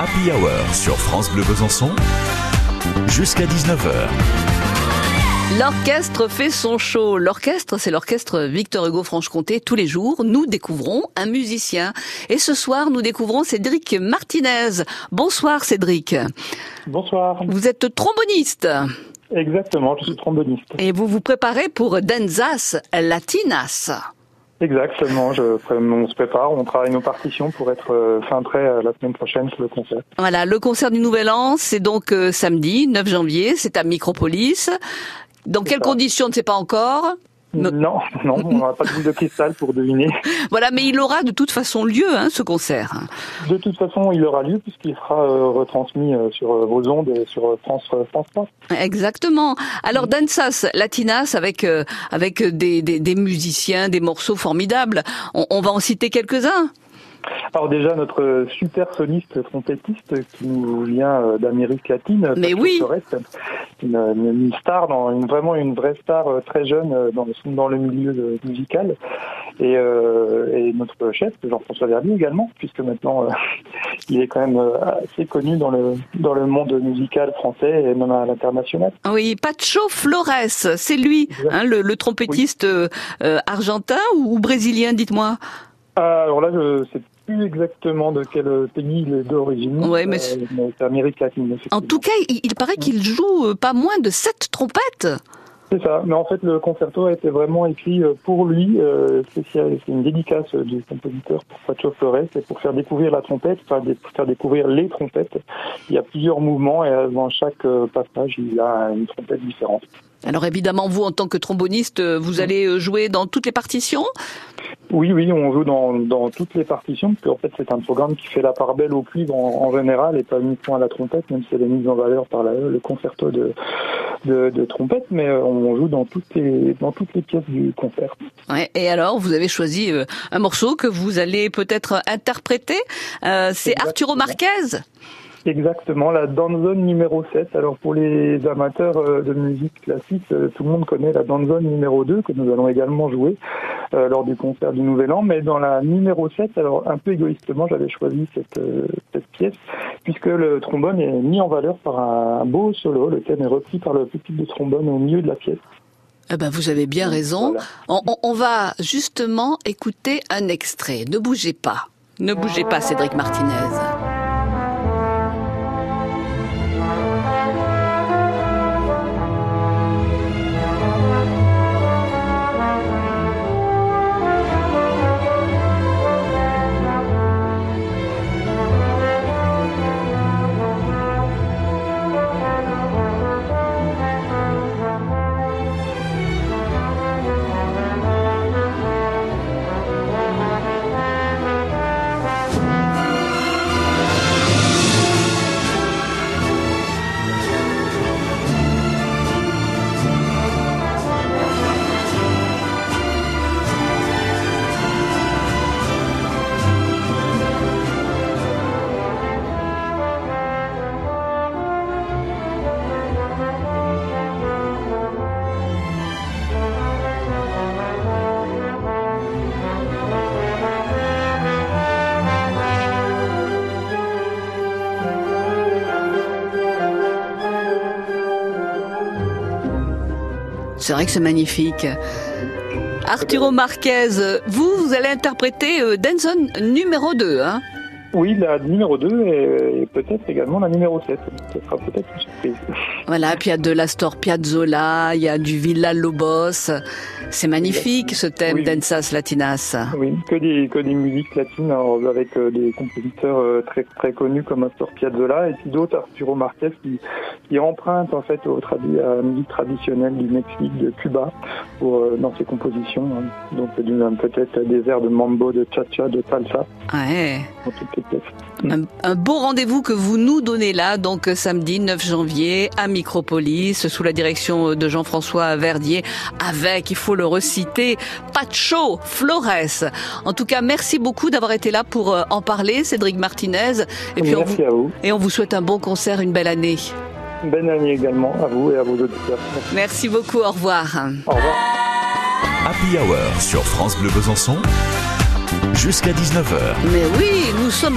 Happy Hour sur France Bleu Besançon jusqu'à 19h. L'orchestre fait son show. L'orchestre, c'est l'orchestre Victor Hugo Franche-Comté. Tous les jours, nous découvrons un musicien. Et ce soir, nous découvrons Cédric Martinez. Bonsoir Cédric. Bonsoir. Vous êtes tromboniste. Exactement, je suis tromboniste. Et vous vous préparez pour Danzas Latinas. Exactement, je, on se prépare, on travaille nos partitions pour être euh, fin prêt euh, la semaine prochaine sur le concert. Voilà, le concert du Nouvel An, c'est donc euh, samedi 9 janvier, c'est à Micropolis. Dans quelles ça. conditions, on ne sait pas encore. No- Non, non, on n'a pas de boule de cristal pour deviner. Voilà, mais il aura de toute façon lieu, hein, ce concert. De toute façon, il aura lieu puisqu'il sera euh, retransmis euh, sur euh, vos ondes et sur France France 3. Exactement. Alors Danzas Latinas avec avec des, des, des musiciens, des morceaux formidables. On, on va en citer quelques-uns. Alors déjà, notre super soliste trompettiste qui nous vient euh, d'Amérique latine, Mais oui. Une, star, dans, une, vraiment une vraie star euh, très jeune euh, dans, le- dans le milieu musical. Et, euh, et notre chef, Jean-François Verdier également, puisque maintenant euh, il est quand même assez connu dans le, dans le monde musical français et même à l'international. Oui, Pacho Flores, c'est lui, hein, le, le trompettiste euh, argentin ou, ou brésilien, dites-moi. Ah, Alors là, je sais plus exactement de quel pays il est d'origine. Ouais, mais Euh, mais c'est Amérique latine. En tout cas, il, il paraît qu'il joue euh, pas moins de sept trompettes. C'est ça, mais en fait le concerto a été vraiment écrit euh, pour lui, euh, c'est une dédicace du compositeur pour Pacho Flores, c'est pour faire découvrir la trompette, enfin, pour faire découvrir les trompettes. Il y a plusieurs mouvements et dans chaque euh, passage il a une trompette différente. Alors évidemment, vous, en tant que tromboniste, vous allez jouer dans toutes les partitions? Oui, oui, on joue dans, dans toutes les partitions, parce qu'en fait c'est un programme qui fait la part belle au cuivre en, en général et pas uniquement à la trompette, même si elle est mise en valeur par la- le concerto de, de, de trompette, mais euh, on joue dans toutes les, dans toutes les pièces du concert. Ouais, et alors, vous avez choisi euh, un morceau que vous allez peut-être interpréter. Euh, c'est. Arturo Marquez. Exactement, la danzone numéro 7. Alors pour les amateurs de musique classique, tout le monde connaît la danzone numéro 2 que nous allons également jouer lors du concert du Nouvel An. Mais dans la numéro 7, alors un peu égoïstement, j'avais choisi cette pièce puisque le trombone est mis en valeur par un beau solo. Le thème est repris par le petit de trombone au milieu de la pièce. Eh ben, vous avez bien raison. Voilà. On, on- on va justement écouter un extrait. Ne bougez pas. Ne bougez pas, Cédric Martinez. C'est vrai que c'est magnifique. Arturo Marquez, vous, vous allez interpréter euh, Denson numéro 2, hein Oui, la numéro 2 et, et peut-être également la numéro 7. Ce sera peut-être une surprise. Voilà, puis il y a de l'Astor Piazzolla, il y a du Villa Lobos. C'est magnifique ce thème Oui. d'Ensas Latinas. Oui, que des que des musiques latines alors, avec euh, des compositeurs euh, très très connus comme Astor Piazzolla et puis d'autres Arturo Marquez qui qui empruntent en fait au tradi à la musique traditionnelle du Mexique, de Cuba pour euh, dans ses compositions. hein. Donc peut-être des airs de mambo, de cha-cha, de salsa Ouais. Un, un beau rendez-vous que vous nous donnez là, donc euh, samedi 9 janvier à Micropolis, sous la direction de Jean-François Verdier, avec, il faut le reciter, Pacho Flores. En tout cas, merci beaucoup d'avoir été là pour euh, en parler, Cédric Martinez. Et puis on Merci vous, à vous. et on vous souhaite un bon concert, une belle année. Bonne année également à vous et à vos auditeurs. Merci. Merci beaucoup, au revoir. Au revoir. Happy Hour sur France Bleu Besançon jusqu'à 19h. Mais oui, nous sommes en